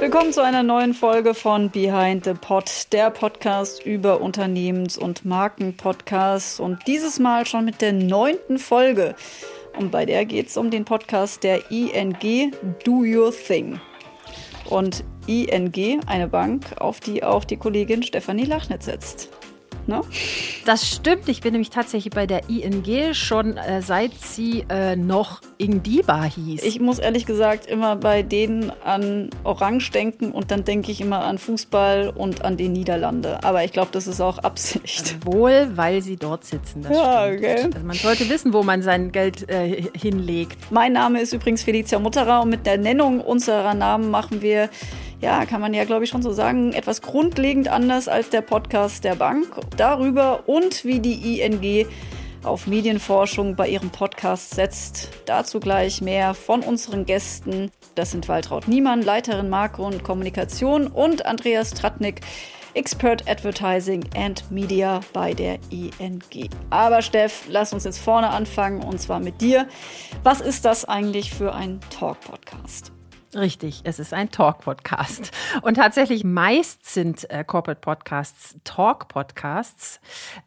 Willkommen zu einer neuen Folge von Behind the Pod, der Podcast über Unternehmens- und Markenpodcasts und dieses Mal schon mit der neunten Folge. Und bei der geht es um den Podcast der ING Do Your Thing. Und ING, eine Bank, auf die auch die Kollegin Stefanie Lachnitz setzt ne? Das stimmt. Ich bin nämlich tatsächlich bei der ING schon äh, seit sie äh, noch Ingdiba hieß. Ich muss ehrlich gesagt immer bei denen an Orange denken und dann denke ich immer an Fußball und an die Niederlande. Aber ich glaube, das ist auch Absicht. Wohl, weil sie dort sitzen. Das ja, stimmt. okay. Also man sollte wissen, wo man sein Geld äh, hinlegt. Mein Name ist übrigens Felicia Mutterer und mit der Nennung unserer Namen machen wir ja, kann man ja, glaube ich, schon so sagen, etwas grundlegend anders als der Podcast der Bank. Darüber und wie die ING auf Medienforschung bei ihrem Podcast setzt. Dazu gleich mehr von unseren Gästen. Das sind Waltraud Niemann, Leiterin Marke und Kommunikation und Andreas Tratnik, Expert Advertising and Media bei der ING. Aber Steff, lass uns jetzt vorne anfangen und zwar mit dir. Was ist das eigentlich für ein Talk-Podcast? Richtig, es ist ein Talk-Podcast. Und tatsächlich meist sind äh, Corporate Podcasts Talk-Podcasts,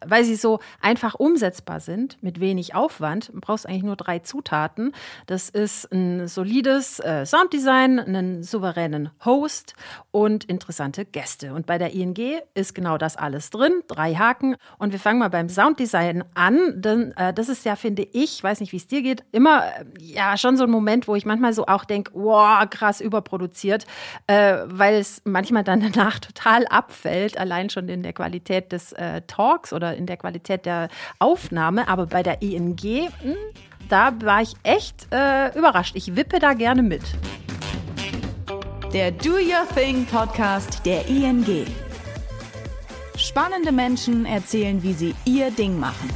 weil sie so einfach umsetzbar sind, mit wenig Aufwand. Du brauchst eigentlich nur drei Zutaten. Das ist ein solides äh, Sounddesign, einen souveränen Host und interessante Gäste. Und bei der ING ist genau das alles drin, drei Haken. Und wir fangen mal beim Sounddesign an, denn äh, das ist ja, finde ich, weiß nicht, wie es dir geht, immer ja schon so ein Moment, wo ich manchmal so auch denke, wow, krass überproduziert, äh, weil es manchmal dann danach total abfällt, allein schon in der Qualität des äh, Talks oder in der Qualität der Aufnahme. Aber bei der ING, mh, hm, da war ich echt äh, überrascht. Ich wippe da gerne mit. Der Do Your Thing Podcast der ING. Spannende Menschen erzählen, wie sie ihr Ding machen.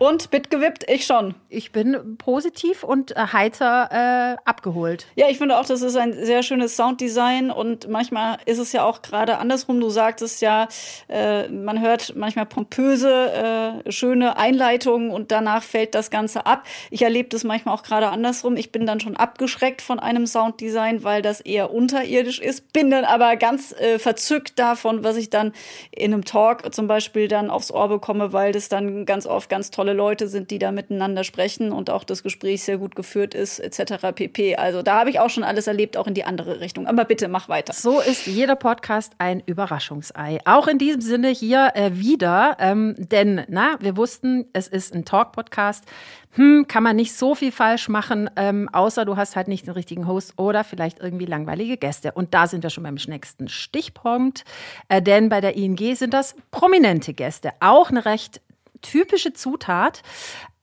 Und mitgewippt, ich schon. Ich bin positiv und äh, heiter äh, abgeholt. Ja, ich finde auch, das ist ein sehr schönes Sounddesign und manchmal ist es ja auch gerade andersrum. Du sagtest ja, äh, man hört manchmal pompöse, äh, schöne Einleitungen und danach fällt das Ganze ab. Ich erlebe das manchmal auch gerade andersrum. Ich bin dann schon abgeschreckt von einem Sounddesign, weil das eher unterirdisch ist, bin dann aber ganz äh, verzückt davon, was ich dann in einem Talk zum Beispiel dann aufs Ohr bekomme, weil das dann ganz oft ganz toll tolle Leute sind, die da miteinander sprechen und auch das Gespräch sehr gut geführt ist, etc. pp. Also da habe ich auch schon alles erlebt, auch in die andere Richtung. Aber bitte mach weiter. So ist jeder Podcast ein Überraschungsei. Auch in diesem Sinne hier äh, wieder, ähm, denn na, wir wussten, es ist ein Talk-Podcast. Hm, kann man nicht so viel falsch machen, ähm, außer du hast halt nicht den richtigen Host oder vielleicht irgendwie langweilige Gäste. Und da sind wir schon beim nächsten Stichpunkt, äh, denn bei der ING sind das prominente Gäste. Auch eine recht typische Zutat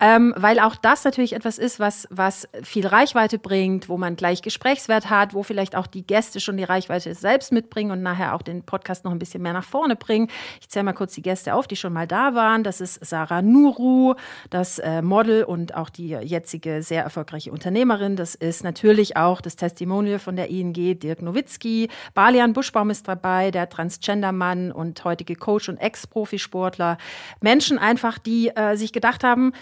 ähm, weil auch das natürlich etwas ist, was, was viel Reichweite bringt, wo man gleich Gesprächswert hat, wo vielleicht auch die Gäste schon die Reichweite selbst mitbringen und nachher auch den Podcast noch ein bisschen mehr nach vorne bringen. Ich zähle mal kurz die Gäste auf, die schon mal da waren. Das ist Sarah Nuru, das äh, Model und auch die jetzige sehr erfolgreiche Unternehmerin. Das ist natürlich auch das Testimonial von der ING, Dirk Nowitzki. Balian Buschbaum ist dabei, der Transgender-Mann und heutige Coach und Ex-Profisportler. Menschen einfach, die äh, sich gedacht haben,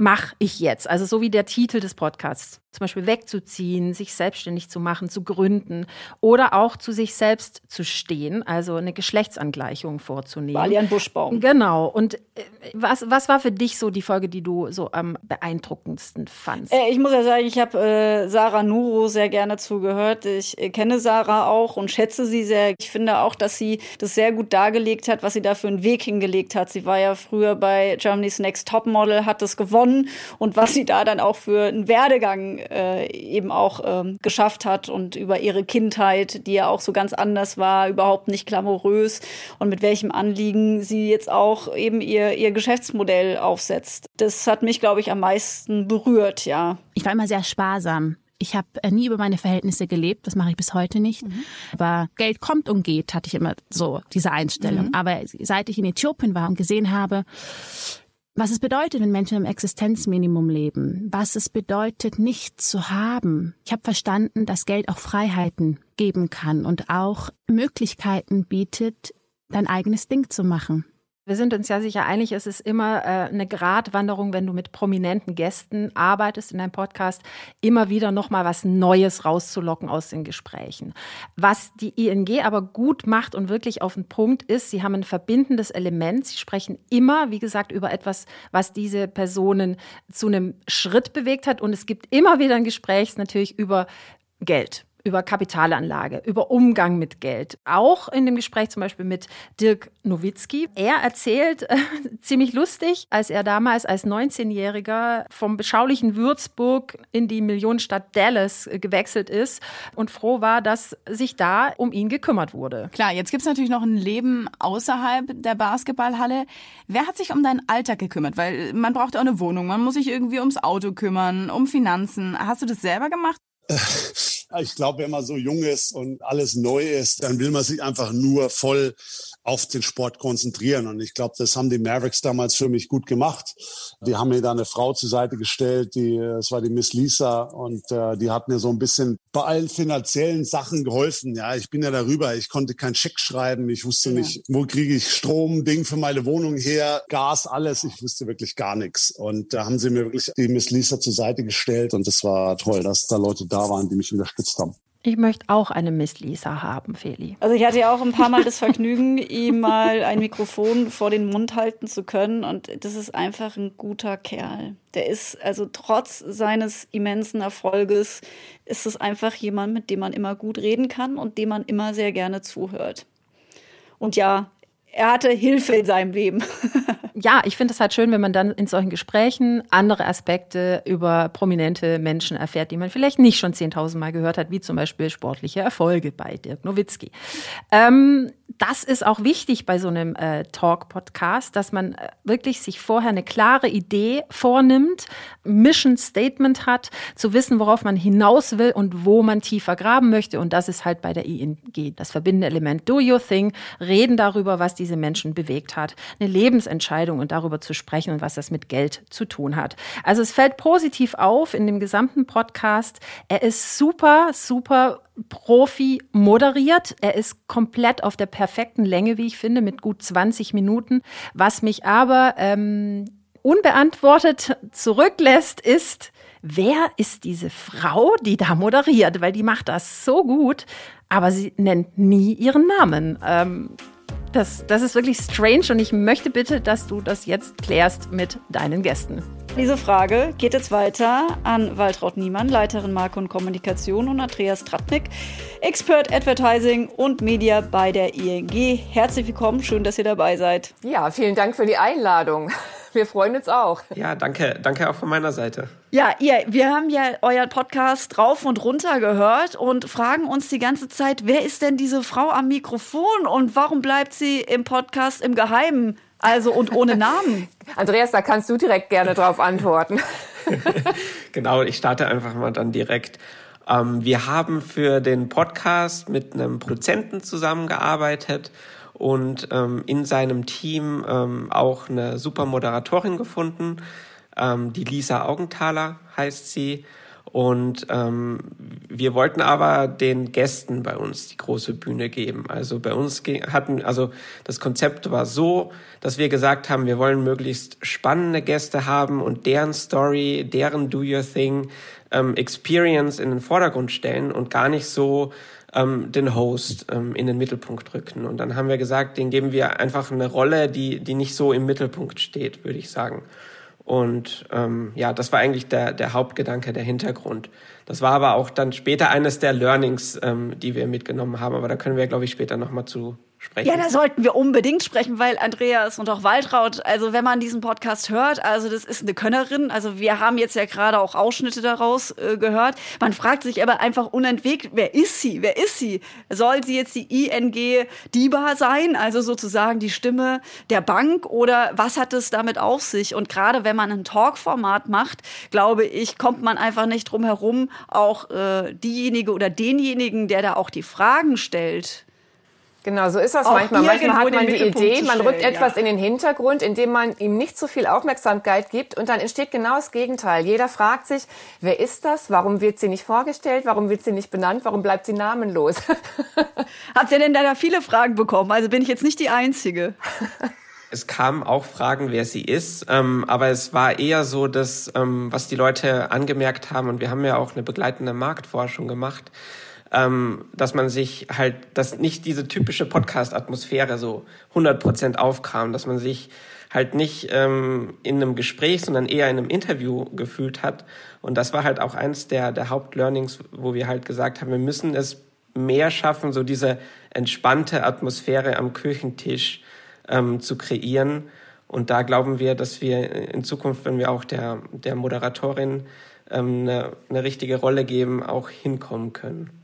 mach ich jetzt? Also so wie der Titel des Podcasts zum Beispiel wegzuziehen, sich selbstständig zu machen, zu gründen oder auch zu sich selbst zu stehen, also eine Geschlechtsangleichung vorzunehmen. Balian Buschbaum. Genau. Und äh, was, was war für dich so die Folge, die du so am beeindruckendsten fandst? Äh, ich muss ja sagen, ich habe äh, Sarah Nuro sehr gerne zugehört. Ich äh, kenne Sarah auch und schätze sie sehr. Ich finde auch, dass sie das sehr gut dargelegt hat, was sie da für einen Weg hingelegt hat. Sie war ja früher bei Germany's Next Topmodel, hat das gewonnen und was sie da dann auch für einen Werdegang äh, eben auch ähm, geschafft hat und über ihre Kindheit, die ja auch so ganz anders war, überhaupt nicht glamourös und mit welchem Anliegen sie jetzt auch eben ihr, ihr Geschäftsmodell aufsetzt. Das hat mich, glaube ich, am meisten berührt, ja. Ich war immer sehr sparsam. Ich habe äh, nie über meine Verhältnisse gelebt, das mache ich bis heute nicht. Mhm. Aber Geld kommt und geht, hatte ich immer so diese Einstellung. Mhm. Aber seit ich in Äthiopien war und gesehen habe, was es bedeutet, wenn Menschen im Existenzminimum leben, was es bedeutet, nichts zu haben. Ich habe verstanden, dass Geld auch Freiheiten geben kann und auch Möglichkeiten bietet, dein eigenes Ding zu machen. Wir sind uns ja sicher einig, es ist immer äh, eine Gratwanderung, wenn du mit prominenten Gästen arbeitest in deinem Podcast, immer wieder nochmal was Neues rauszulocken aus den Gesprächen. Was die ING aber gut macht und wirklich auf den Punkt ist, sie haben ein verbindendes Element. Sie sprechen immer, wie gesagt, über etwas, was diese Personen zu einem Schritt bewegt hat. Und es gibt immer wieder ein Gespräch natürlich über Geld über Kapitalanlage, über Umgang mit Geld. Auch in dem Gespräch zum Beispiel mit Dirk Nowitzki. Er erzählt äh, ziemlich lustig, als er damals als 19-Jähriger vom beschaulichen Würzburg in die Millionenstadt Dallas äh, gewechselt ist und froh war, dass sich da um ihn gekümmert wurde. Klar, jetzt gibt es natürlich noch ein Leben außerhalb der Basketballhalle. Wer hat sich um deinen Alltag gekümmert? Weil man braucht auch eine Wohnung, man muss sich irgendwie ums Auto kümmern, um Finanzen. Hast du das selber gemacht? Ich glaube, wenn man so jung ist und alles neu ist, dann will man sich einfach nur voll auf den Sport konzentrieren. Und ich glaube, das haben die Mavericks damals für mich gut gemacht. Die haben mir da eine Frau zur Seite gestellt, die, das war die Miss Lisa, und äh, die hat mir so ein bisschen bei allen finanziellen Sachen geholfen. Ja, ich bin ja darüber. Ich konnte keinen Scheck schreiben. Ich wusste nicht, wo kriege ich Strom, Ding für meine Wohnung her, Gas, alles. Ich wusste wirklich gar nichts. Und da haben sie mir wirklich die Miss Lisa zur Seite gestellt. Und das war toll, dass da Leute da waren, die mich unterstützt haben. Ich möchte auch eine Miss Lisa haben, Feli. Also ich hatte ja auch ein paar Mal das Vergnügen, ihm mal ein Mikrofon vor den Mund halten zu können. Und das ist einfach ein guter Kerl. Der ist, also trotz seines immensen Erfolges, ist es einfach jemand, mit dem man immer gut reden kann und dem man immer sehr gerne zuhört. Und ja, er hatte Hilfe in seinem Leben. ja, ich finde es halt schön, wenn man dann in solchen Gesprächen andere Aspekte über prominente Menschen erfährt, die man vielleicht nicht schon 10.000 Mal gehört hat, wie zum Beispiel sportliche Erfolge bei Dirk Nowitzki. Ähm, das ist auch wichtig bei so einem äh, Talk-Podcast, dass man äh, wirklich sich vorher eine klare Idee vornimmt, Mission Statement hat, zu wissen, worauf man hinaus will und wo man tiefer graben möchte. Und das ist halt bei der ING das verbindende Element. Do your thing, reden darüber, was diese Menschen bewegt hat, eine Lebensentscheidung und darüber zu sprechen und was das mit Geld zu tun hat. Also es fällt positiv auf in dem gesamten Podcast. Er ist super, super Profi moderiert. Er ist komplett auf der perfekten Länge, wie ich finde, mit gut 20 Minuten. Was mich aber ähm, unbeantwortet zurücklässt, ist, wer ist diese Frau, die da moderiert? Weil die macht das so gut, aber sie nennt nie ihren Namen. Ähm, das, das ist wirklich strange und ich möchte bitte, dass du das jetzt klärst mit deinen Gästen. Diese Frage geht jetzt weiter an Waltraud Niemann, Leiterin Marke und Kommunikation und Andreas Tratnik, Expert Advertising und Media bei der ING. Herzlich willkommen, schön, dass ihr dabei seid. Ja, vielen Dank für die Einladung. Wir freuen uns auch. Ja, danke, danke auch von meiner Seite. Ja, ihr, wir haben ja euren Podcast rauf und runter gehört und fragen uns die ganze Zeit, wer ist denn diese Frau am Mikrofon und warum bleibt sie im Podcast im Geheimen? Also und ohne Namen. Andreas, da kannst du direkt gerne drauf antworten. genau, ich starte einfach mal dann direkt. Ähm, wir haben für den Podcast mit einem Produzenten zusammengearbeitet und ähm, in seinem Team ähm, auch eine super Moderatorin gefunden. Ähm, die Lisa Augenthaler heißt sie. Und ähm, wir wollten aber den Gästen bei uns die große Bühne geben. Also bei uns hatten, also das Konzept war so, dass wir gesagt haben, wir wollen möglichst spannende Gäste haben und deren Story, deren Do Your Thing ähm, Experience in den Vordergrund stellen und gar nicht so ähm, den Host ähm, in den Mittelpunkt rücken. Und dann haben wir gesagt, den geben wir einfach eine Rolle, die, die nicht so im Mittelpunkt steht, würde ich sagen. Und ähm, ja, das war eigentlich der, der Hauptgedanke, der Hintergrund. Das war aber auch dann später eines der Learnings, ähm, die wir mitgenommen haben. Aber da können wir, glaube ich, später nochmal zu sprechen. Ja, da sollten wir unbedingt sprechen, weil Andreas und auch Waltraud, also wenn man diesen Podcast hört, also das ist eine Könnerin. Also wir haben jetzt ja gerade auch Ausschnitte daraus äh, gehört. Man fragt sich aber einfach unentwegt, wer ist sie? Wer ist sie? Soll sie jetzt die ING DIBA sein, also sozusagen die Stimme der Bank oder was hat es damit auf sich? Und gerade wenn man ein Talkformat macht, glaube ich, kommt man einfach nicht drum herum, auch äh, diejenige oder denjenigen, der da auch die Fragen stellt, Genau, so ist das auch manchmal. Manchmal hat man die Idee, man rückt etwas in den Hintergrund, indem man ihm nicht so viel Aufmerksamkeit gibt und dann entsteht genau das Gegenteil. Jeder fragt sich, wer ist das? Warum wird sie nicht vorgestellt? Warum wird sie nicht benannt? Warum bleibt sie namenlos? Habt ihr denn da viele Fragen bekommen? Also bin ich jetzt nicht die Einzige. es kamen auch Fragen, wer sie ist, ähm, aber es war eher so, dass ähm, was die Leute angemerkt haben und wir haben ja auch eine begleitende Marktforschung gemacht, ähm, dass man sich halt, dass nicht diese typische Podcast-Atmosphäre so 100 Prozent aufkam, dass man sich halt nicht ähm, in einem Gespräch, sondern eher in einem Interview gefühlt hat. Und das war halt auch eins der, der Hauptlearnings, wo wir halt gesagt haben, wir müssen es mehr schaffen, so diese entspannte Atmosphäre am Küchentisch ähm, zu kreieren. Und da glauben wir, dass wir in Zukunft, wenn wir auch der, der Moderatorin ähm, eine, eine richtige Rolle geben, auch hinkommen können.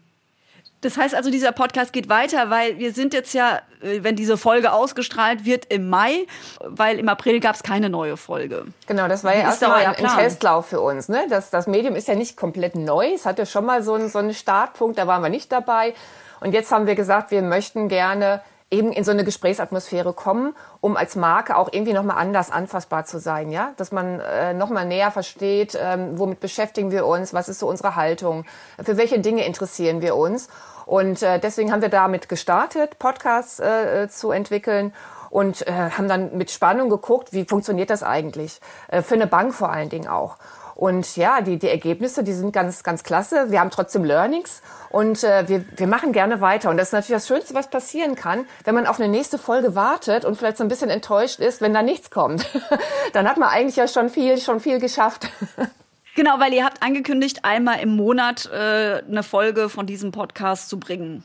Das heißt also, dieser Podcast geht weiter, weil wir sind jetzt ja, äh, wenn diese Folge ausgestrahlt wird, im Mai, weil im April gab es keine neue Folge. Genau, das war ja erstmal ein, ein Testlauf für uns. Ne? Das, das Medium ist ja nicht komplett neu. Es hatte schon mal so einen, so einen Startpunkt, da waren wir nicht dabei. Und jetzt haben wir gesagt, wir möchten gerne eben in so eine Gesprächsatmosphäre kommen, um als Marke auch irgendwie nochmal anders anfassbar zu sein, ja, dass man äh, nochmal näher versteht, ähm, womit beschäftigen wir uns, was ist so unsere Haltung, für welche Dinge interessieren wir uns und äh, deswegen haben wir damit gestartet, Podcasts äh, äh zu entwickeln und äh, haben dann mit Spannung geguckt, wie funktioniert das eigentlich, äh, für eine Bank vor allen Dingen auch. Und ja, die, die Ergebnisse, die sind ganz, ganz klasse. Wir haben trotzdem Learnings und äh, wir, wir machen gerne weiter. Und das ist natürlich das Schönste, was passieren kann, wenn man auf eine nächste Folge wartet und vielleicht so ein bisschen enttäuscht ist, wenn da nichts kommt. Dann hat man eigentlich ja schon viel, schon viel geschafft. Genau, weil ihr habt angekündigt, einmal im Monat äh, eine Folge von diesem Podcast zu bringen.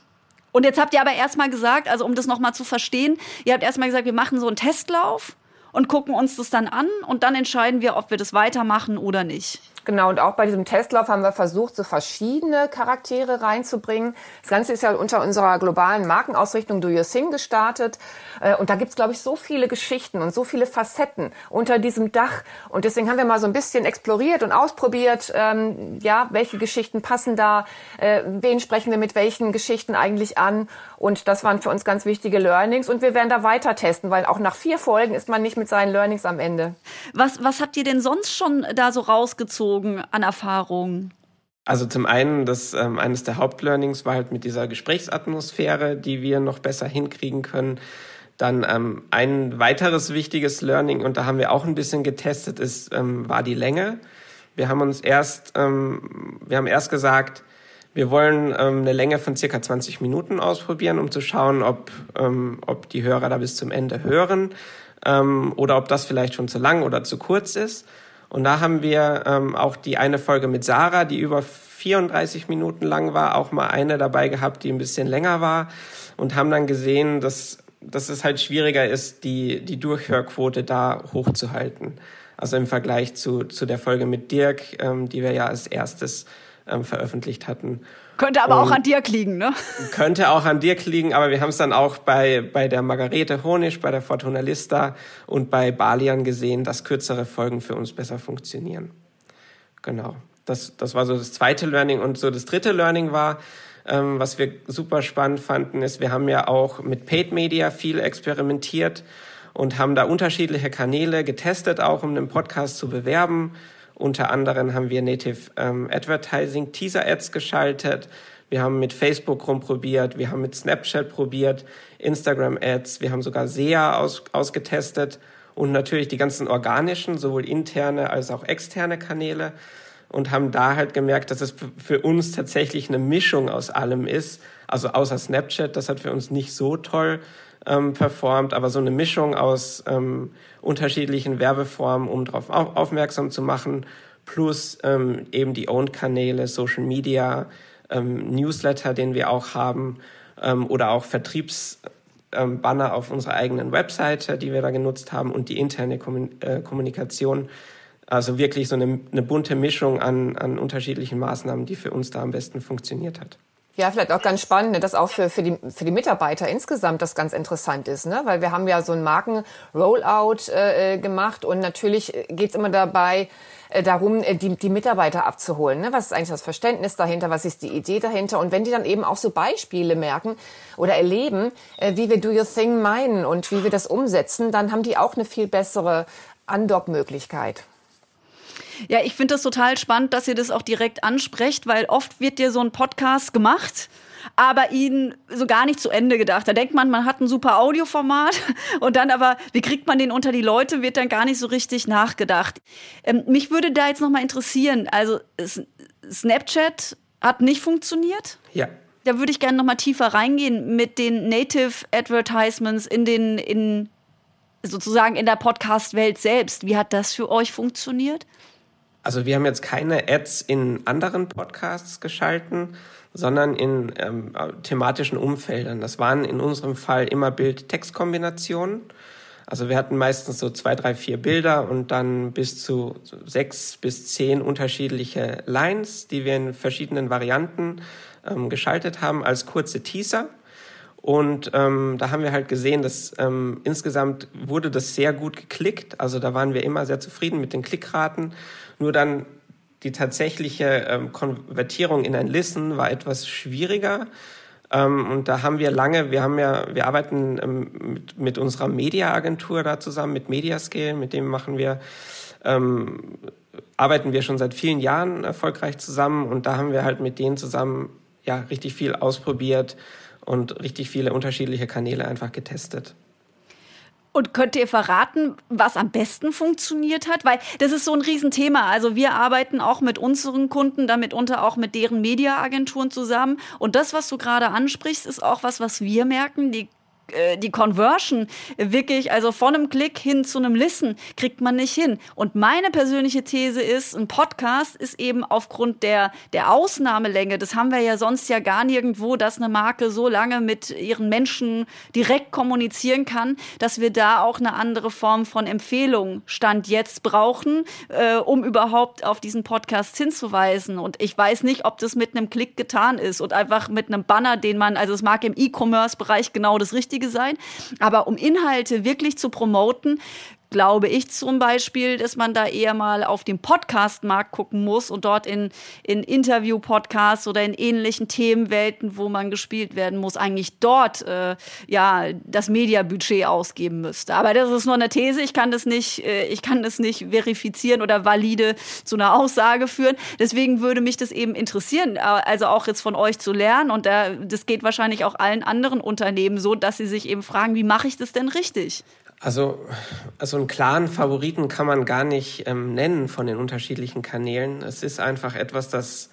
Und jetzt habt ihr aber erstmal gesagt, also um das nochmal zu verstehen, ihr habt erstmal gesagt, wir machen so einen Testlauf und gucken uns das dann an und dann entscheiden wir, ob wir das weitermachen oder nicht. Genau, und auch bei diesem Testlauf haben wir versucht, so verschiedene Charaktere reinzubringen. Das Ganze ist ja unter unserer globalen Markenausrichtung Do Your Thing gestartet. Äh, und da gibt's, glaube ich, so viele Geschichten und so viele Facetten unter diesem Dach. Und deswegen haben wir mal so ein bisschen exploriert und ausprobiert, ähm, ja, welche Geschichten passen da, äh, wen sprechen wir mit welchen Geschichten eigentlich an. Und das waren für uns ganz wichtige Learnings. Und wir werden da weiter testen, weil auch nach vier Folgen ist man nicht mit seinen Learnings am Ende. Was, was habt ihr denn sonst schon da so rausgezogen an Erfahrungen? Also zum einen, das ähm, eines der Hauptlearnings war halt mit dieser Gesprächsatmosphäre, die wir noch besser hinkriegen können. Dann ähm, ein weiteres wichtiges Learning, und da haben wir auch ein bisschen getestet, ist, ähm, war die Länge. Wir haben uns erst, ähm, wir haben erst gesagt, wir wollen ähm, eine Länge von circa 20 Minuten ausprobieren, um zu schauen, ob, ähm, ob die Hörer da bis zum Ende hören ähm, oder ob das vielleicht schon zu lang oder zu kurz ist. Und da haben wir ähm, auch die eine Folge mit Sarah, die über 34 Minuten lang war, auch mal eine dabei gehabt, die ein bisschen länger war und haben dann gesehen, dass, dass es halt schwieriger ist, die, die Durchhörquote da hochzuhalten. Also im Vergleich zu, zu der Folge mit Dirk, ähm, die wir ja als erstes ähm, veröffentlicht hatten. Könnte aber und auch an Dirk liegen, ne? Könnte auch an Dirk liegen, aber wir haben es dann auch bei, bei der Margarete Honisch, bei der Fortuna Lista und bei Balian gesehen, dass kürzere Folgen für uns besser funktionieren. Genau. Das, das war so das zweite Learning. Und so das dritte Learning war, ähm, was wir super spannend fanden, ist, wir haben ja auch mit Paid Media viel experimentiert und haben da unterschiedliche Kanäle getestet, auch um den Podcast zu bewerben. Unter anderem haben wir Native ähm, Advertising Teaser Ads geschaltet. Wir haben mit Facebook rumprobiert, wir haben mit Snapchat probiert, Instagram Ads, wir haben sogar SEA aus, ausgetestet. Und natürlich die ganzen organischen, sowohl interne als auch externe Kanäle. Und haben da halt gemerkt, dass es für uns tatsächlich eine Mischung aus allem ist. Also außer Snapchat, das hat für uns nicht so toll ähm, performt, aber so eine Mischung aus ähm, unterschiedlichen Werbeformen, um darauf auf, aufmerksam zu machen, plus ähm, eben die Owned-Kanäle, Social Media, ähm, Newsletter, den wir auch haben, ähm, oder auch Vertriebsbanner ähm, auf unserer eigenen Webseite, die wir da genutzt haben, und die interne äh, Kommunikation. Also wirklich so eine, eine bunte Mischung an, an unterschiedlichen Maßnahmen, die für uns da am besten funktioniert hat. Ja, vielleicht auch ganz spannend, ne, dass auch für, für, die, für die Mitarbeiter insgesamt das ganz interessant ist, ne? weil wir haben ja so einen Marken-Rollout äh, gemacht und natürlich geht's immer dabei, äh, darum, äh, die, die Mitarbeiter abzuholen. Ne? Was ist eigentlich das Verständnis dahinter? Was ist die Idee dahinter? Und wenn die dann eben auch so Beispiele merken oder erleben, äh, wie wir Do Your Thing meinen und wie wir das umsetzen, dann haben die auch eine viel bessere Andockmöglichkeit. Ja, ich finde das total spannend, dass ihr das auch direkt ansprecht, weil oft wird dir so ein Podcast gemacht aber ihn so gar nicht zu Ende gedacht. Da denkt man, man hat ein super Audioformat und dann aber, wie kriegt man den unter die Leute, wird dann gar nicht so richtig nachgedacht. Ähm, mich würde da jetzt noch mal interessieren, also Snapchat hat nicht funktioniert? Ja. Da würde ich gerne noch mal tiefer reingehen mit den Native Advertisements in den in sozusagen in der Podcast-Welt selbst. Wie hat das für euch funktioniert? Also wir haben jetzt keine Ads in anderen Podcasts geschalten, sondern in ähm, thematischen Umfeldern. Das waren in unserem Fall immer Bild-Text-Kombinationen. Also wir hatten meistens so zwei, drei, vier Bilder und dann bis zu sechs bis zehn unterschiedliche Lines, die wir in verschiedenen Varianten ähm, geschaltet haben als kurze Teaser. Und ähm, da haben wir halt gesehen, dass ähm, insgesamt wurde das sehr gut geklickt. Also da waren wir immer sehr zufrieden mit den Klickraten. Nur dann die tatsächliche ähm, Konvertierung in ein Listen war etwas schwieriger. Ähm, und da haben wir lange, wir haben ja, wir arbeiten ähm, mit, mit unserer Mediaagentur da zusammen, mit Mediascale, mit dem machen wir, ähm, arbeiten wir schon seit vielen Jahren erfolgreich zusammen und da haben wir halt mit denen zusammen ja richtig viel ausprobiert und richtig viele unterschiedliche Kanäle einfach getestet. Und könnt ihr verraten, was am besten funktioniert hat? Weil das ist so ein Riesenthema. Also wir arbeiten auch mit unseren Kunden, damit unter auch mit deren Mediaagenturen zusammen. Und das, was du gerade ansprichst, ist auch was, was wir merken. Die die Conversion wirklich, also von einem Klick hin zu einem Listen, kriegt man nicht hin. Und meine persönliche These ist, ein Podcast ist eben aufgrund der, der Ausnahmelänge, das haben wir ja sonst ja gar nirgendwo, dass eine Marke so lange mit ihren Menschen direkt kommunizieren kann, dass wir da auch eine andere Form von Empfehlung Stand jetzt brauchen, äh, um überhaupt auf diesen Podcast hinzuweisen. Und ich weiß nicht, ob das mit einem Klick getan ist und einfach mit einem Banner, den man, also es mag im E-Commerce-Bereich genau das Richtige Richtige sein. Aber um Inhalte wirklich zu promoten, glaube ich zum Beispiel, dass man da eher mal auf den Podcast-Markt gucken muss und dort in, in Interview-Podcasts oder in ähnlichen Themenwelten, wo man gespielt werden muss, eigentlich dort äh, ja das Mediabudget ausgeben müsste. Aber das ist nur eine These. Ich kann das nicht, äh, ich kann das nicht verifizieren oder valide zu einer Aussage führen. Deswegen würde mich das eben interessieren, äh, also auch jetzt von euch zu lernen. Und da, das geht wahrscheinlich auch allen anderen Unternehmen so, dass sie sich eben fragen, wie mache ich das denn richtig? Also, also einen klaren Favoriten kann man gar nicht ähm, nennen von den unterschiedlichen Kanälen. Es ist einfach etwas, das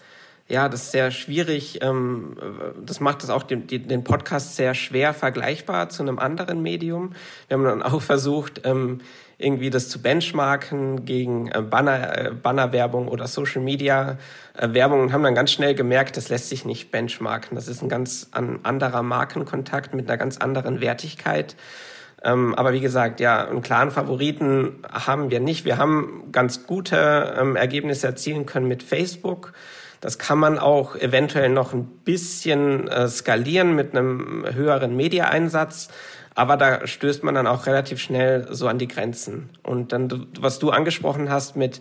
ja, das ist sehr schwierig. Ähm, das macht es auch den, den Podcast sehr schwer vergleichbar zu einem anderen Medium. Wir haben dann auch versucht, ähm, irgendwie das zu benchmarken gegen äh, Banner, äh, Bannerwerbung oder Social Media äh, Werbung und haben dann ganz schnell gemerkt, das lässt sich nicht benchmarken. Das ist ein ganz an, anderer Markenkontakt mit einer ganz anderen Wertigkeit. Ähm, aber wie gesagt, ja, einen klaren Favoriten haben wir nicht. Wir haben ganz gute ähm, Ergebnisse erzielen können mit Facebook. Das kann man auch eventuell noch ein bisschen äh, skalieren mit einem höheren Mediaeinsatz. Aber da stößt man dann auch relativ schnell so an die Grenzen. Und dann, was du angesprochen hast mit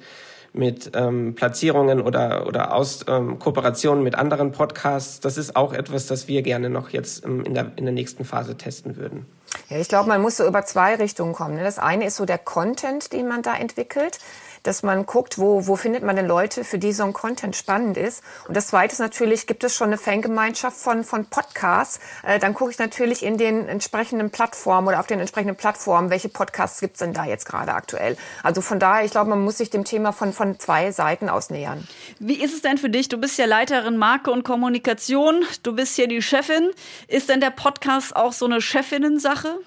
mit ähm, Platzierungen oder, oder aus ähm, Kooperationen mit anderen Podcasts, das ist auch etwas, das wir gerne noch jetzt ähm, in, der, in der nächsten Phase testen würden. Ja, ich glaube, man muss so über zwei Richtungen kommen. Ne? Das eine ist so der Content, den man da entwickelt dass man guckt, wo, wo findet man denn Leute, für die so ein Content spannend ist. Und das Zweite ist natürlich, gibt es schon eine Fangemeinschaft von, von Podcasts? Äh, dann gucke ich natürlich in den entsprechenden Plattformen oder auf den entsprechenden Plattformen, welche Podcasts gibt es denn da jetzt gerade aktuell. Also von daher, ich glaube, man muss sich dem Thema von, von zwei Seiten aus nähern. Wie ist es denn für dich? Du bist ja Leiterin Marke und Kommunikation. Du bist hier die Chefin. Ist denn der Podcast auch so eine Chefinnen-Sache?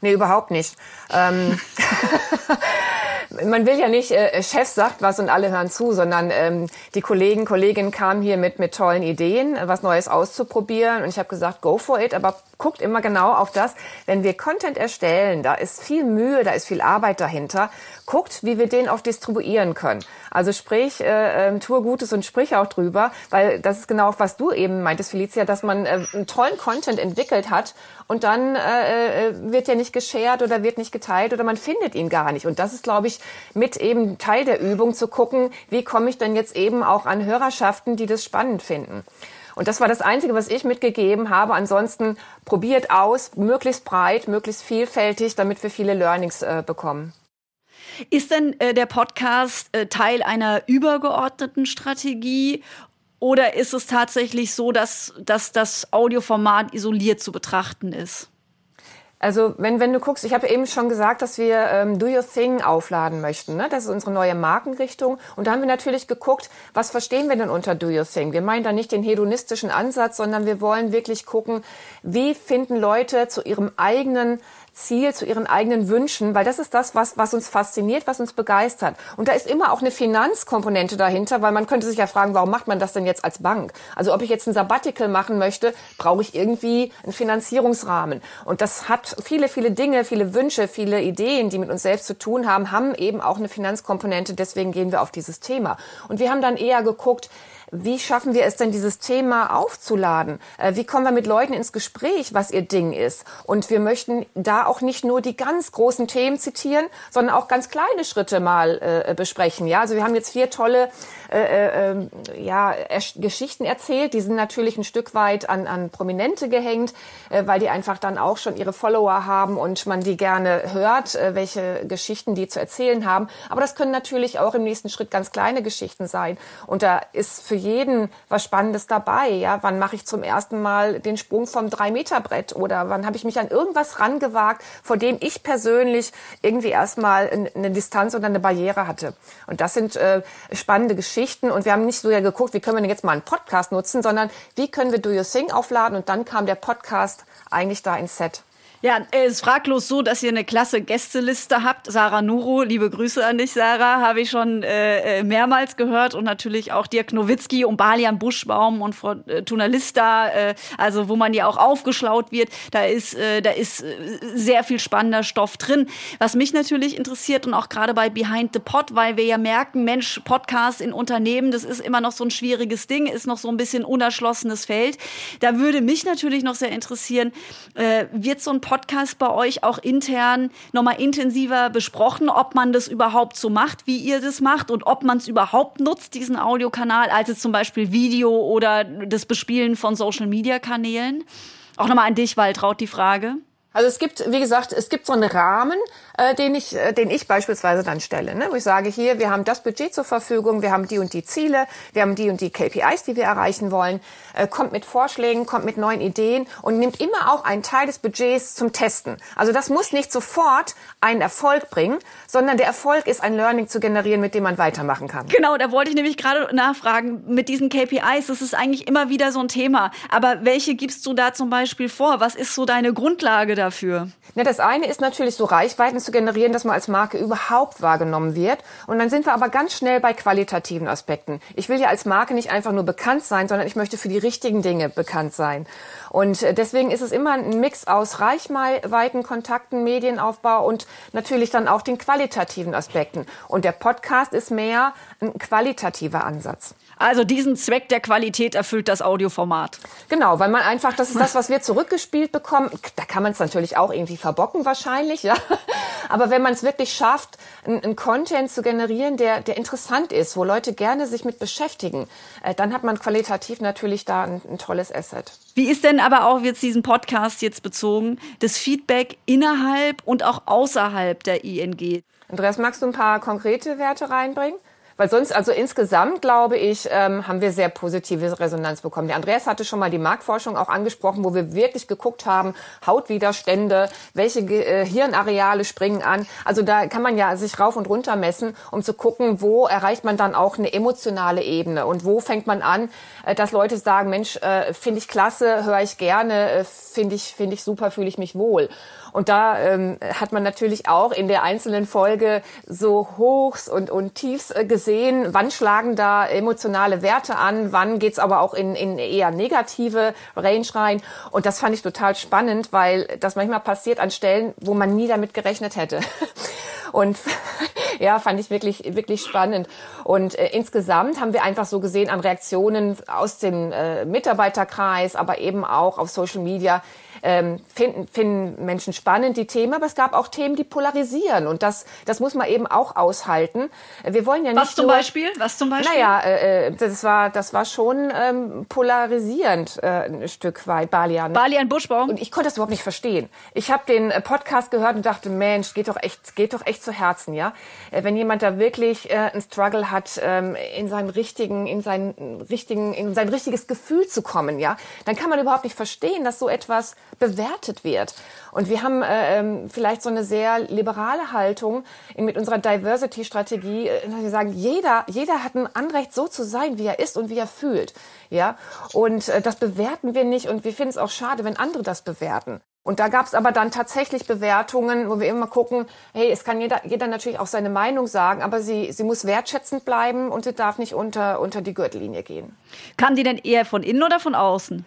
Nee, überhaupt nicht. Ähm man will ja nicht, äh, Chef sagt was und alle hören zu, sondern ähm, die Kollegen, Kolleginnen kamen hier mit, mit tollen Ideen, was Neues auszuprobieren. Und ich habe gesagt, go for it, aber guckt immer genau auf das, wenn wir Content erstellen, da ist viel Mühe, da ist viel Arbeit dahinter. Guckt, wie wir den auch distribuieren können. Also sprich, äh, äh, tue Gutes und sprich auch drüber, weil das ist genau, was du eben meintest, Felicia, dass man äh, einen tollen Content entwickelt hat und dann äh, äh, wird der nicht geshared oder wird nicht geteilt oder man findet ihn gar nicht. Und das ist, glaube ich, mit eben Teil der Übung zu gucken, wie komme ich denn jetzt eben auch an Hörerschaften, die das spannend finden. Und das war das Einzige, was ich mitgegeben habe. Ansonsten probiert aus, möglichst breit, möglichst vielfältig, damit wir viele Learnings äh, bekommen. Ist denn äh, der Podcast äh, Teil einer übergeordneten Strategie Oder ist es tatsächlich so, dass, dass das Audioformat isoliert zu betrachten ist? Also wenn, wenn du guckst, ich habe eben schon gesagt, dass wir ähm, Do Your Thing aufladen möchten. Ne? Das ist unsere neue Markenrichtung. Und da haben wir natürlich geguckt, was verstehen wir denn unter Do Your Thing? Wir meinen da nicht den hedonistischen Ansatz, sondern wir wollen wirklich gucken, wie finden Leute zu ihrem eigenen Ziel, zu ihren eigenen Wünschen, weil das ist das, was, was uns fasziniert, was uns begeistert. Und da ist immer auch eine Finanzkomponente dahinter, weil man könnte sich ja fragen, warum macht man das denn jetzt als Bank? Also ob ich jetzt ein Sabbatical machen möchte, brauche ich irgendwie einen Finanzierungsrahmen. Und das hat viele, viele Dinge, viele Wünsche, viele Ideen, die mit uns selbst zu tun haben, haben eben auch eine Finanzkomponente. Deswegen gehen wir auf dieses Thema. Und wir haben dann eher geguckt, wie schaffen wir es denn, dieses Thema aufzuladen? Äh, wie kommen wir mit Leuten ins Gespräch, was ihr Ding ist? Und wir möchten da auch nicht nur die ganz großen Themen zitieren, sondern auch ganz kleine Schritte mal äh, besprechen. Ja, also wir haben jetzt vier tolle äh, äh, ähm, ja, er Geschichten erzählt. Die sind natürlich ein Stück weit an, an Prominente gehängt, äh, weil die einfach dann auch schon ihre Follower haben und man die gerne hört, äh, welche Geschichten die zu erzählen haben. Aber das können natürlich auch im nächsten Schritt ganz kleine Geschichten sein. Und da ist für jeden was Spannendes dabei. Ja, wann mache ich zum ersten Mal den Sprung vom drei Meter Brett oder wann habe ich mich an irgendwas rangewagt, vor dem ich persönlich irgendwie erstmal eine Distanz oder eine Barriere hatte. Und das sind äh, spannende Geschichten. Und wir haben nicht so ja geguckt, wie können wir denn jetzt mal einen Podcast nutzen, sondern wie können wir Do Your Thing aufladen? Und dann kam der Podcast eigentlich da ins Set. Ja, es ist fraglos so, dass ihr eine klasse Gästeliste habt. Sarah Nuro, liebe Grüße an dich, Sarah, habe ich schon äh, äh, mehrmals gehört und natürlich auch Dirk Nowitzki und Balian Buschbaum und Frau äh, Tunalista, äh, also wo man ja auch aufgeschlaut wird. Da ist, äh, da ist äh, sehr viel spannender Stoff drin. Was mich natürlich interessiert und auch gerade bei Behind the Pod, weil wir ja merken, Mensch, Podcast in Unternehmen, das ist immer noch so ein schwieriges Ding, ist noch so ein bisschen unerschlossenes Feld. Da würde mich natürlich noch sehr interessieren, äh, wird so ein Podcast Podcast bei euch auch intern nochmal intensiver besprochen, ob man das überhaupt so macht, wie ihr das macht und ob man es überhaupt nutzt, diesen Audiokanal, als jetzt zum Beispiel Video oder das Bespielen von Social-Media-Kanälen? Auch nochmal an dich, Waltraud, die Frage. Also es gibt, wie gesagt, es gibt so einen Rahmen, äh, den ich, äh, den ich beispielsweise dann stelle, ne? wo ich sage, hier, wir haben das Budget zur Verfügung, wir haben die und die Ziele, wir haben die und die KPIs, die wir erreichen wollen, äh, kommt mit Vorschlägen, kommt mit neuen Ideen und nimmt immer auch einen Teil des Budgets zum Testen. Also das muss nicht sofort einen Erfolg bringen, sondern der Erfolg ist ein Learning zu generieren, mit dem man weitermachen kann. Genau, da wollte ich nämlich gerade nachfragen, mit diesen KPIs, das ist eigentlich immer wieder so ein Thema. Aber welche gibst du da zum Beispiel vor? Was ist so deine Grundlage dafür? Ja, das eine ist natürlich so Reichweiten zu generieren, dass man als Marke überhaupt wahrgenommen wird. Und dann sind wir aber ganz schnell bei qualitativen Aspekten. Ich will ja als Marke nicht einfach nur bekannt sein, sondern ich möchte für die richtigen Dinge bekannt sein. Und äh, deswegen ist es immer ein Mix aus Reichweiten, Kontakten, Medienaufbau und natürlich dann auch den qualitativen Aspekten. Und der Podcast ist mehr ein qualitativer Ansatz. Also diesen Zweck der Qualität erfüllt das Audioformat. Genau, weil man einfach, das ist das, was wir zurückgespielt bekommen. Da kann man es natürlich auch irgendwie verbocken wahrscheinlich, ja. Aber wenn man es wirklich schafft, einen Content zu generieren, der, der interessant ist, wo Leute gerne sich mit beschäftigen, äh, dann hat man qualitativ natürlich da ein, ein tolles Asset. Wie ist denn aber auch jetzt diesen Podcast jetzt bezogen, das Feedback innerhalb und auch außerhalb der ING? Andreas, magst du ein paar konkrete Werte reinbringen? Weil sonst, also insgesamt, glaube ich, ähm, haben wir sehr positive Resonanz bekommen. Der Andreas hatte schon mal die Marktforschung auch angesprochen, wo wir wirklich geguckt haben, Hautwiderstände, welche äh, Hirnareale springen an. Also da kann man ja sich rauf und runter messen, um zu gucken, wo erreicht man dann auch eine emotionale Ebene und wo fängt man an, äh, dass Leute sagen, Mensch, äh, finde ich klasse, höre ich gerne, äh, finde ich, finde ich super, fühle ich mich wohl. Und da ähm, hat man natürlich auch in der einzelnen Folge so Hochs und, und Tiefs äh, gesehen. Wann schlagen da emotionale Werte an? Wann geht's aber auch in, in eher negative Range rein? Und das fand ich total spannend, weil das manchmal passiert an Stellen, wo man nie damit gerechnet hätte. Und ja, fand ich wirklich, wirklich spannend. Und äh, insgesamt haben wir einfach so gesehen an Reaktionen aus dem äh, Mitarbeiterkreis, aber eben auch auf Social Media, ähm, finden, finden Menschen spannend die Themen, aber es gab auch Themen, die polarisieren und das, das muss man eben auch aushalten. Wir wollen ja nicht Was zum nur, Beispiel? Was zum Beispiel? Naja, äh, äh, das war, das war schon ähm, polarisierend äh, ein Stück weit, Balian. Balian Buschbaum? Und ich konnte das überhaupt nicht verstehen. Ich habe den äh, Podcast gehört und dachte, Mensch, geht doch echt, geht doch echt zu Herzen, ja. Äh, wenn jemand da wirklich äh, einen Struggle hat, ähm, in seinen richtigen, in seinen richtigen, in sein richtiges Gefühl zu kommen, ja, dann kann man überhaupt nicht verstehen, dass so etwas bewertet wird. Und wir haben äh, ähm, vielleicht so eine sehr liberale Haltung mit unserer Diversity-Strategie. Äh, wir sagen, jeder, jeder hat ein Anrecht, so zu sein, wie er ist und wie er fühlt. Ja, und äh, das bewerten wir nicht und wir finden es auch schade, wenn andere das bewerten. Und da gab es aber dann tatsächlich Bewertungen, wo wir immer gucken, hey, es kann jeder, jeder natürlich auch seine Meinung sagen, aber sie, sie muss wertschätzend bleiben und sie darf nicht unter, unter die Gürtellinie gehen. Kam die denn eher von innen oder von außen?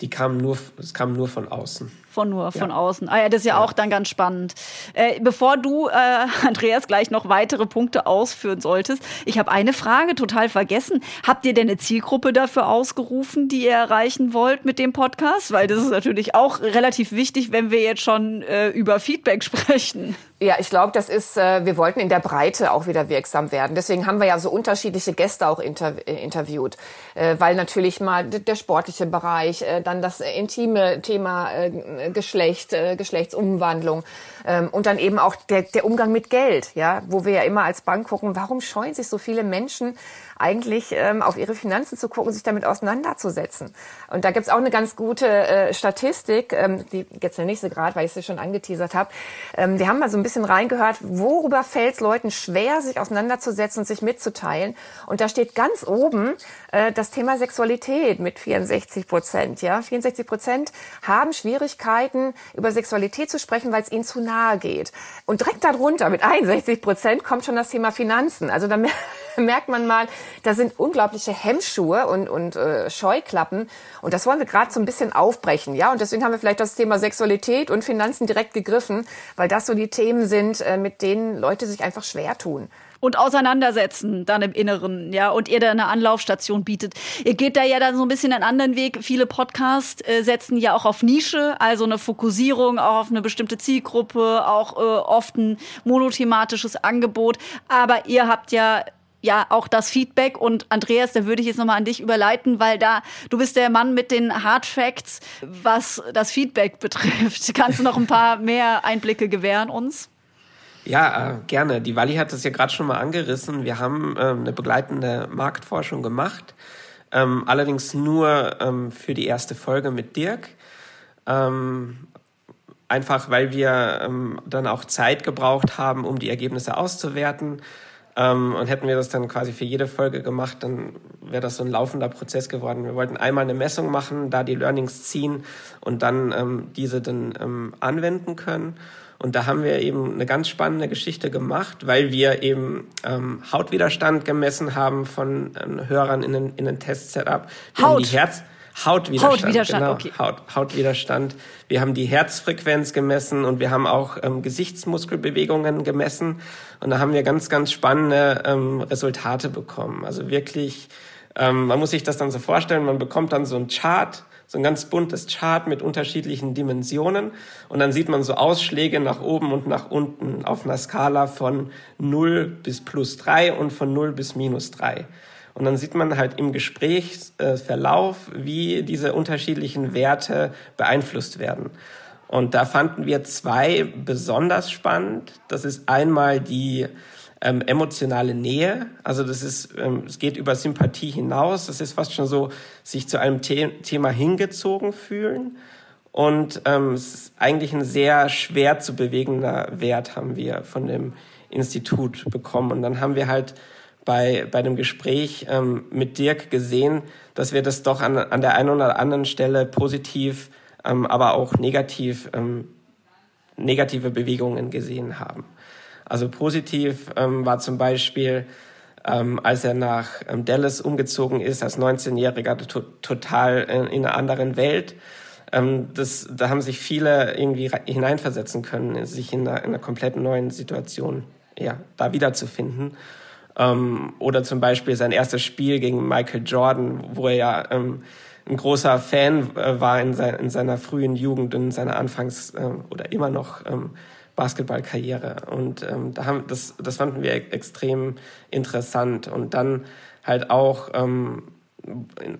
Die kamen nur, es kam nur von außen von nur von ja. außen. Ah ja, das ist ja, ja, auch dann ganz spannend. Äh, bevor du, äh, Andreas, gleich noch weitere Punkte ausführen solltest, ich habe eine Frage total vergessen. Habt ihr denn eine Zielgruppe dafür ausgerufen, die ihr erreichen wollt mit dem Podcast? Weil das ist natürlich auch relativ wichtig, wenn wir jetzt schon äh, über Feedback sprechen. Ja, ich glaube, das ist, äh, wir wollten in der Breite auch wieder wirksam werden. Deswegen haben wir ja so unterschiedliche Gäste auch inter, äh, interviewt, äh, weil natürlich mal der sportliche Bereich, äh, dann das intime Thema äh, Geschlecht, äh, Geschlechtsumwandlung und dann eben auch der, der Umgang mit Geld, ja, wo wir ja immer als Bank gucken, warum scheuen sich so viele Menschen eigentlich ähm, auf ihre Finanzen zu gucken, sich damit auseinanderzusetzen. Und da gibt's auch eine ganz gute äh, Statistik, ähm, die jetzt der nächste Grad, weil ich sie schon angeteasert habe. Ähm, wir haben mal so ein bisschen reingehört, worüber fällt es Leuten schwer, sich auseinanderzusetzen und sich mitzuteilen. Und da steht ganz oben äh, das Thema Sexualität mit 64 Prozent. Ja, 64 Prozent haben Schwierigkeiten, über Sexualität zu sprechen, weil es ihnen zu nahe geht. Und direkt darunter mit 61 Prozent kommt schon das Thema Finanzen. Also da merkt man mal, da sind unglaubliche Hemmschuhe und, und äh, Scheuklappen. Und das wollen wir gerade so ein bisschen aufbrechen. Ja, und deswegen haben wir vielleicht das Thema Sexualität und Finanzen direkt gegriffen, weil das so die Themen sind, äh, mit denen Leute sich einfach schwer tun und auseinandersetzen dann im Inneren, ja, und ihr da eine Anlaufstation bietet. Ihr geht da ja dann so ein bisschen einen anderen Weg. Viele Podcasts äh, setzen ja auch auf Nische, also eine Fokussierung auch auf eine bestimmte Zielgruppe, auch äh, oft ein monothematisches Angebot. Aber ihr habt ja ja auch das Feedback und Andreas, da würde ich jetzt nochmal an dich überleiten, weil da du bist der Mann mit den Hard Facts, was das Feedback betrifft. Kannst du noch ein paar mehr Einblicke gewähren uns? Ja, äh, gerne. Die Wally hat das ja gerade schon mal angerissen. Wir haben ähm, eine begleitende Marktforschung gemacht, ähm, allerdings nur ähm, für die erste Folge mit Dirk. Ähm, einfach weil wir ähm, dann auch Zeit gebraucht haben, um die Ergebnisse auszuwerten ähm, und hätten wir das dann quasi für jede Folge gemacht, dann wäre das so ein laufender Prozess geworden. Wir wollten einmal eine Messung machen, da die Learnings ziehen und dann ähm, diese dann ähm, anwenden können. Und da haben wir eben eine ganz spannende Geschichte gemacht, weil wir eben ähm, Hautwiderstand gemessen haben von ähm, Hörern in den, in den Test-Setup. Haut. Die Herz Hautwiderstand. Hautwiderstand, genau, okay. Haut, Hautwiderstand. Wir haben die Herzfrequenz gemessen und wir haben auch ähm, Gesichtsmuskelbewegungen gemessen. Und da haben wir ganz, ganz spannende ähm, Resultate bekommen. Also wirklich, ähm, man muss sich das dann so vorstellen, man bekommt dann so ein Chart, so ein ganz buntes Chart mit unterschiedlichen Dimensionen. Und dann sieht man so Ausschläge nach oben und nach unten auf einer Skala von 0 bis plus 3 und von 0 bis minus 3. Und dann sieht man halt im Gesprächsverlauf, wie diese unterschiedlichen Werte beeinflusst werden. Und da fanden wir zwei besonders spannend. Das ist einmal die ähm, emotionale Nähe. Also das ist, ähm, es geht über Sympathie hinaus. Das ist fast schon so, sich zu einem The Thema hingezogen fühlen. Und ähm, es ist eigentlich ein sehr schwer zu bewegender Wert haben wir von dem Institut bekommen. Und dann haben wir halt bei, bei dem Gespräch ähm, mit Dirk gesehen, dass wir das doch an, an der einen oder anderen Stelle positiv, ähm, aber auch negativ, ähm, negative Bewegungen gesehen haben. Also positiv ähm, war zum Beispiel, ähm, als er nach ähm, Dallas umgezogen ist, als 19-Jähriger, to total in, in, einer anderen Welt. Ähm, das, da haben sich viele irgendwie hineinversetzen können, sich in einer, in einer komplett neuen Situation ja, da wiederzufinden. Ähm, oder zum Beispiel sein erstes Spiel gegen Michael Jordan, wo er ja ähm, ein großer Fan äh, war in, sein, in, seiner frühen Jugend, in seiner Anfangs- äh, oder immer noch ähm, Basketballkarriere. Und ähm, da haben, das, das fanden wir extrem interessant. Und dann halt auch ähm,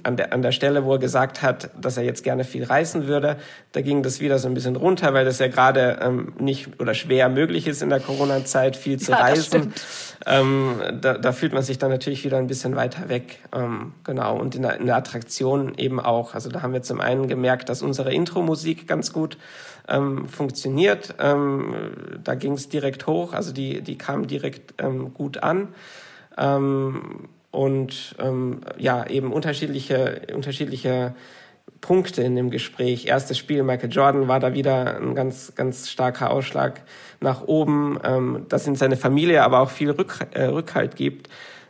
an der, an der Stelle, wo er gesagt hat, dass er jetzt gerne viel reisen würde, da ging das wieder so ein bisschen runter, weil das ja gerade ähm, nicht oder schwer möglich ist in der Corona-Zeit, viel zu ja, reisen. Ähm, da, da fühlt man sich dann natürlich wieder ein bisschen weiter weg. Ähm, genau. Und in der, in der Attraktion eben auch. Also da haben wir zum einen gemerkt, dass unsere Intro-Musik ganz gut ähm, funktioniert. Ähm, da ging es direkt hoch, also die, die kam direkt ähm, gut an. Ähm, und ähm, ja, eben unterschiedliche, unterschiedliche Punkte in dem Gespräch. Erstes Spiel, Michael Jordan war da wieder ein ganz, ganz starker Ausschlag nach oben, ähm, dass in seine Familie aber auch viel Rück, äh, Rückhalt gibt.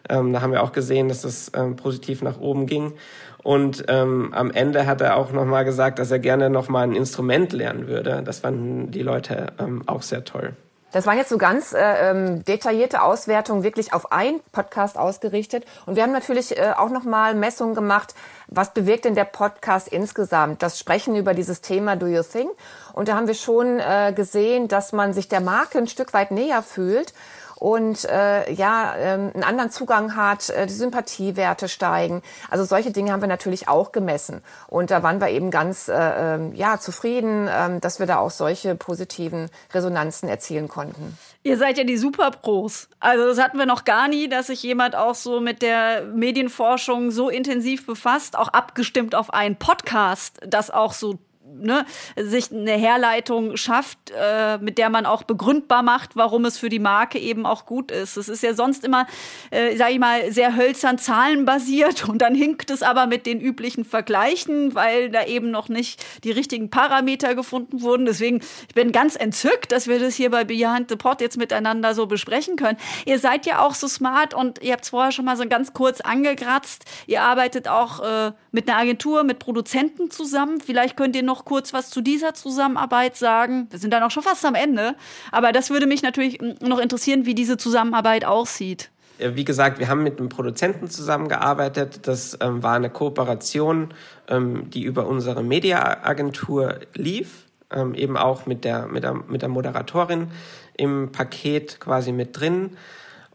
Ähm, da haben wir auch gesehen, dass das ähm, positiv nach oben ging. Und ähm, am Ende hat er auch nochmal gesagt, dass er gerne nochmal ein Instrument lernen würde. Das fanden die Leute ähm, auch sehr toll. Das waren jetzt so ganz äh, ähm, detaillierte Auswertungen, wirklich auf ein Podcast ausgerichtet. Und wir haben natürlich äh, auch nochmal Messungen gemacht, was bewirkt denn der Podcast insgesamt? Das Sprechen über dieses Thema Do You Think? Und da haben wir schon äh, gesehen, dass man sich der Marke ein Stück weit näher fühlt und äh, ja ähm, einen anderen Zugang hat, äh, die Sympathiewerte steigen. Also solche Dinge haben wir natürlich auch gemessen und da waren wir eben ganz äh, äh, ja zufrieden, äh, dass wir da auch solche positiven Resonanzen erzielen konnten. Ihr seid ja die Superpros. Also das hatten wir noch gar nie, dass sich jemand auch so mit der Medienforschung so intensiv befasst, auch abgestimmt auf einen Podcast, das auch so ne, sich eine Herleitung schafft, äh, mit der man auch begründbar macht, warum es für die Marke eben auch gut ist. Es ist ja sonst immer, äh, sage ich mal, sehr hölzern zahlenbasiert und dann hinkt es aber mit den üblichen Vergleichen, weil da eben noch nicht die richtigen Parameter gefunden wurden. Deswegen, ich bin ganz entzückt, dass wir das hier bei Behind the Pod jetzt miteinander so besprechen können. Ihr seid ja auch so smart und ihr habt es vorher schon mal so ganz kurz angekratzt. Ihr arbeitet auch äh, mit einer Agentur, mit Produzenten zusammen. Vielleicht könnt ihr noch kurz was zu dieser Zusammenarbeit sagen? Wir sind dann auch schon fast am Ende. Aber das würde mich natürlich noch interessieren, wie diese Zusammenarbeit aussieht. Wie gesagt, wir haben mit einem Produzenten zusammengearbeitet. Das ähm, war eine Kooperation, ähm, die über unsere Mediaagentur lief. Ähm, eben auch mit der, mit, der, mit der Moderatorin im Paket quasi mit drin.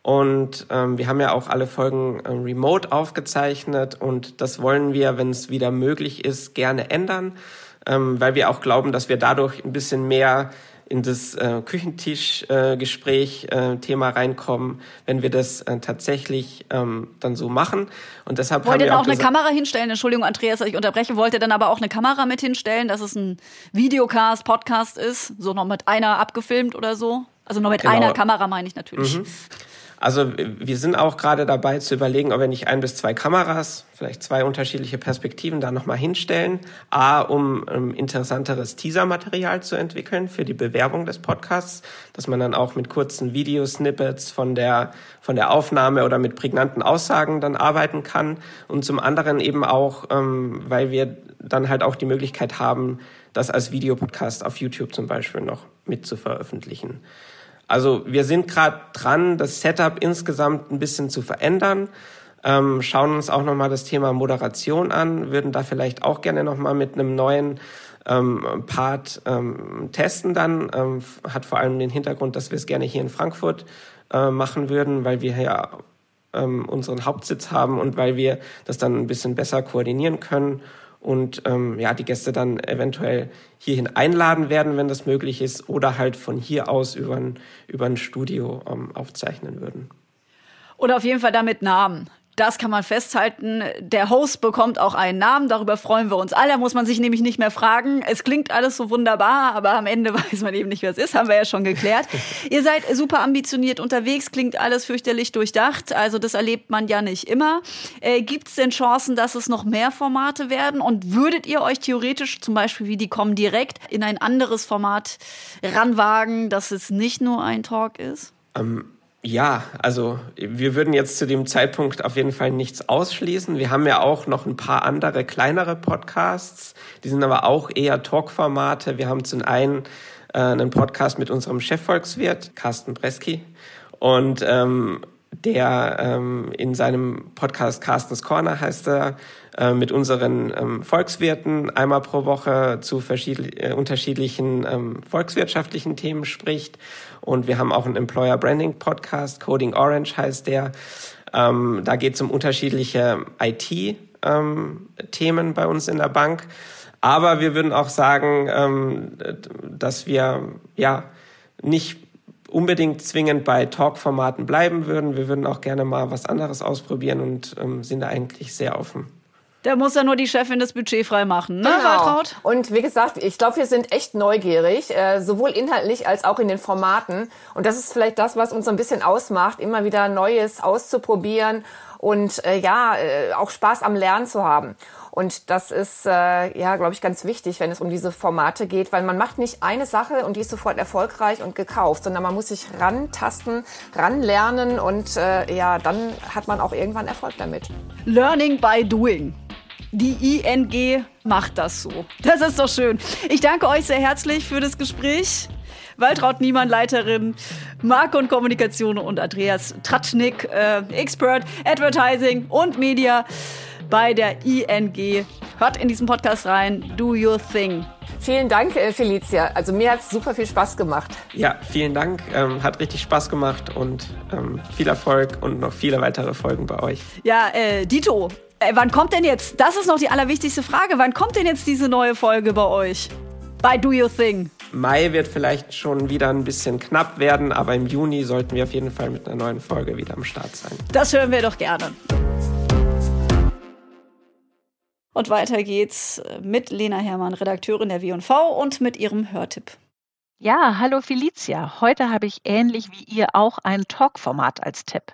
Und ähm, wir haben ja auch alle Folgen äh, remote aufgezeichnet und das wollen wir, wenn es wieder möglich ist, gerne ändern ähm, weil wir auch glauben, dass wir dadurch ein bisschen mehr in das äh, Küchentischgespräch-Thema äh, äh, reinkommen, wenn wir das äh, tatsächlich ähm, dann so machen. Und deshalb Wollt ihr auch, auch eine Kamera hinstellen? Entschuldigung, Andreas, dass ich unterbreche. Wollt ihr dann aber auch eine Kamera mit hinstellen, dass es ein Videocast, Podcast ist? So noch mit einer abgefilmt oder so? Also noch mit genau. einer Kamera meine ich natürlich. Mhm. Also wir sind auch gerade dabei zu überlegen, ob wir nicht ein bis zwei Kameras, vielleicht zwei unterschiedliche Perspektiven da nochmal hinstellen. A, um ähm, interessanteres Teaser-Material zu entwickeln für die Bewerbung des Podcasts, dass man dann auch mit kurzen Videosnippets von der, von der Aufnahme oder mit prägnanten Aussagen dann arbeiten kann. Und zum anderen eben auch, ähm, weil wir dann halt auch die Möglichkeit haben, das als Videopodcast auf YouTube zum Beispiel noch mit zu veröffentlichen. Also wir sind gerade dran, das Setup insgesamt ein bisschen zu verändern. Ähm, schauen uns auch nochmal das Thema Moderation an, würden da vielleicht auch gerne nochmal mit einem neuen ähm, Part ähm, testen dann. Ähm, hat vor allem den Hintergrund, dass wir es gerne hier in Frankfurt äh, machen würden, weil wir ja ähm, unseren Hauptsitz haben und weil wir das dann ein bisschen besser koordinieren können und ähm, ja, die Gäste dann eventuell hierhin einladen werden, wenn das möglich ist, oder halt von hier aus über ein, über ein Studio ähm, aufzeichnen würden. Oder auf jeden Fall damit Namen. Das kann man festhalten. Der Host bekommt auch einen Namen. Darüber freuen wir uns alle. Da muss man sich nämlich nicht mehr fragen. Es klingt alles so wunderbar, aber am Ende weiß man eben nicht, wer es ist. Haben wir ja schon geklärt. Ihr seid super ambitioniert unterwegs. Klingt alles fürchterlich durchdacht. Also das erlebt man ja nicht immer. Äh, Gibt es denn Chancen, dass es noch mehr Formate werden? Und würdet ihr euch theoretisch zum Beispiel wie die kommen direkt in ein anderes Format ranwagen, dass es nicht nur ein Talk ist? Ähm ja, also wir würden jetzt zu dem Zeitpunkt auf jeden Fall nichts ausschließen. Wir haben ja auch noch ein paar andere kleinere Podcasts, die sind aber auch eher Talk-Formate. Wir haben zum einen äh, einen Podcast mit unserem Chefvolkswirt, Carsten Breski. Und ähm, der ähm, in seinem Podcast Carstens Corner heißt er, äh, mit unseren ähm, Volkswirten einmal pro Woche zu äh, unterschiedlichen ähm, volkswirtschaftlichen Themen spricht. Und wir haben auch einen Employer Branding Podcast, Coding Orange heißt der. Ähm, da geht es um unterschiedliche IT-Themen ähm, bei uns in der Bank. Aber wir würden auch sagen, ähm, dass wir ja nicht unbedingt zwingend bei Talk-Formaten bleiben würden. Wir würden auch gerne mal was anderes ausprobieren und ähm, sind da eigentlich sehr offen. Da muss ja nur die Chefin das Budget frei machen, ne, genau. Waltraud? Und wie gesagt, ich glaube, wir sind echt neugierig, äh, sowohl inhaltlich als auch in den Formaten. Und das ist vielleicht das, was uns so ein bisschen ausmacht, immer wieder Neues auszuprobieren und äh, ja, äh, auch Spaß am Lernen zu haben. Und das ist, äh, ja, glaube ich, ganz wichtig, wenn es um diese Formate geht, weil man macht nicht eine Sache und die ist sofort erfolgreich und gekauft, sondern man muss sich rantasten, ranlernen und äh, ja, dann hat man auch irgendwann Erfolg damit. Learning by doing. Die ING macht das so. Das ist doch schön. Ich danke euch sehr herzlich für das Gespräch. Waltraud Niemann, Leiterin Marke und Kommunikation und Andreas Tratschnik, äh, Expert Advertising und Media bei der ING. Hört in diesen Podcast rein. Do your thing. Vielen Dank, äh, Felicia. Also mir hat es super viel Spaß gemacht. Ja, vielen Dank. Ähm, hat richtig Spaß gemacht und ähm, viel Erfolg und noch viele weitere Folgen bei euch. Ja, äh, Dito, wann kommt denn jetzt? Das ist noch die allerwichtigste Frage. Wann kommt denn jetzt diese neue Folge bei euch? Bei Do Your Thing. Mai wird vielleicht schon wieder ein bisschen knapp werden, aber im Juni sollten wir auf jeden Fall mit einer neuen Folge wieder am Start sein. Das hören wir doch gerne. Und weiter geht's mit Lena Herrmann, Redakteurin der W&V und mit ihrem Hörtipp. Ja, hallo Felicia. Heute habe ich ähnlich wie ihr auch ein Talk-Format als Tipp.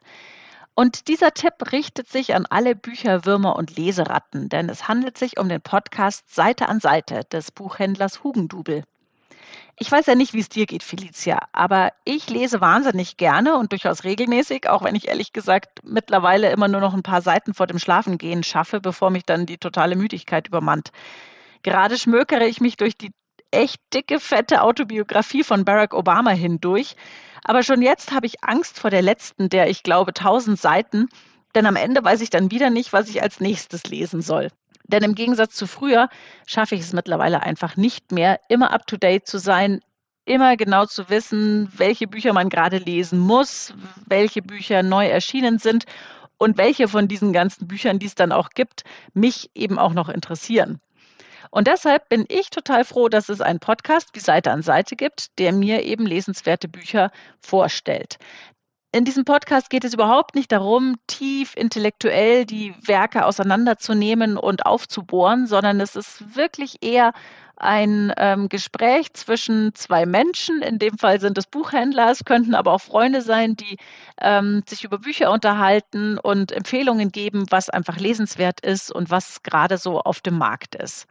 Und dieser Tipp richtet sich an alle Bücherwürmer und Leseratten, denn es handelt sich um den Podcast Seite an Seite des Buchhändlers Hugendubel. Ich weiß ja nicht, wie es dir geht, Felicia, aber ich lese wahnsinnig gerne und durchaus regelmäßig, auch wenn ich ehrlich gesagt mittlerweile immer nur noch ein paar Seiten vor dem Schlafengehen schaffe, bevor mich dann die totale Müdigkeit übermannt. Gerade schmökere ich mich durch die echt dicke, fette Autobiografie von Barack Obama hindurch. Aber schon jetzt habe ich Angst vor der letzten, der ich glaube tausend Seiten, denn am Ende weiß ich dann wieder nicht, was ich als nächstes lesen soll. Denn im Gegensatz zu früher schaffe ich es mittlerweile einfach nicht mehr, immer up-to-date zu sein, immer genau zu wissen, welche Bücher man gerade lesen muss, welche Bücher neu erschienen sind und welche von diesen ganzen Büchern, die es dann auch gibt, mich eben auch noch interessieren. Und deshalb bin ich total froh, dass es einen Podcast wie Seite an Seite gibt, der mir eben lesenswerte Bücher vorstellt in diesem Podcast geht es überhaupt nicht darum, tief intellektuell die Werke auseinanderzunehmen und aufzubohren, sondern es ist wirklich eher ein ähm, Gespräch zwischen zwei Menschen. In dem Fall sind es Buchhändler, es könnten aber auch Freunde sein, die ähm, sich über Bücher unterhalten und Empfehlungen geben, was einfach lesenswert ist und was gerade so auf dem Markt ist.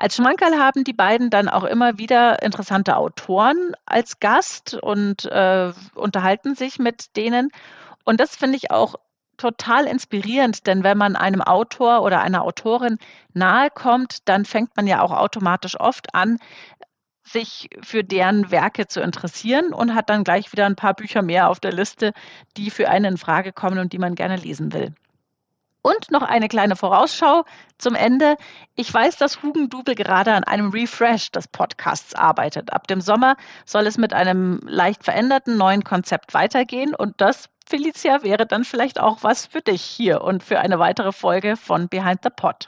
Als Schmankerl haben die beiden dann auch immer wieder interessante Autoren als Gast und äh, unterhalten sich mit denen. Und das finde ich auch total inspirierend, denn wenn man einem Autor oder einer Autorin nahe kommt, dann fängt man ja auch automatisch oft an, sich für deren Werke zu interessieren und hat dann gleich wieder ein paar Bücher mehr auf der Liste, die für einen in Frage kommen und die man gerne lesen will. Und noch eine kleine Vorausschau zum Ende. Ich weiß, dass Hugendubel gerade an einem Refresh des Podcasts arbeitet. Ab dem Sommer soll es mit einem leicht veränderten neuen Konzept weitergehen und das, Felicia, wäre dann vielleicht auch was für dich hier und für eine weitere Folge von Behind the Pod.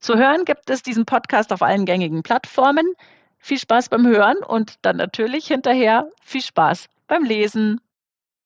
Zu hören gibt es diesen Podcast auf allen gängigen Plattformen. Viel Spaß beim Hören und dann natürlich hinterher viel Spaß beim Lesen.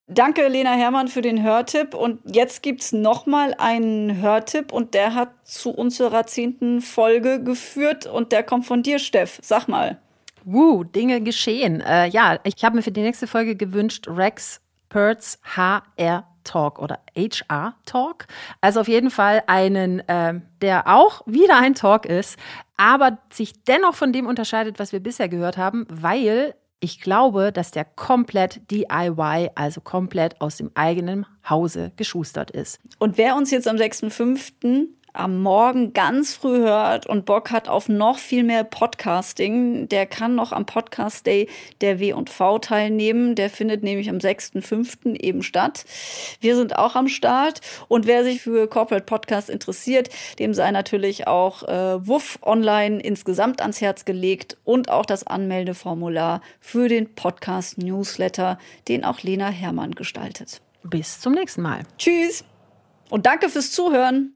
Danke, Lena Hermann, für den Hörtipp. Und jetzt gibt's noch mal einen Hörtipp und der hat zu unserer zehnten Folge geführt und der kommt von dir, Steff. Sag mal. Wuh, Dinge geschehen. Äh, ja, ich habe mir für die nächste Folge gewünscht Rex Perts HR Talk oder HR Talk. Also auf jeden Fall einen, äh, der auch wieder ein Talk ist, aber sich dennoch von dem unterscheidet, was wir bisher gehört haben, weil ich glaube, dass der komplett DIY, also komplett aus dem eigenen Hause geschustert ist. Und wer uns jetzt am 6.5. am Morgen ganz früh hört und Bock hat auf noch viel mehr Podcasting, der kann noch am Podcast Day der W&V teilnehmen. Der findet nämlich am 6.5. eben statt. Wir sind auch am Start und wer sich für Corporate Podcast interessiert, dem sei natürlich auch äh, Wuff Online insgesamt ans Herz gelegt und auch das Anmeldeformular für den Podcast Newsletter, den auch Lena Hermann gestaltet. Bis zum nächsten Mal. Tschüss und danke fürs Zuhören.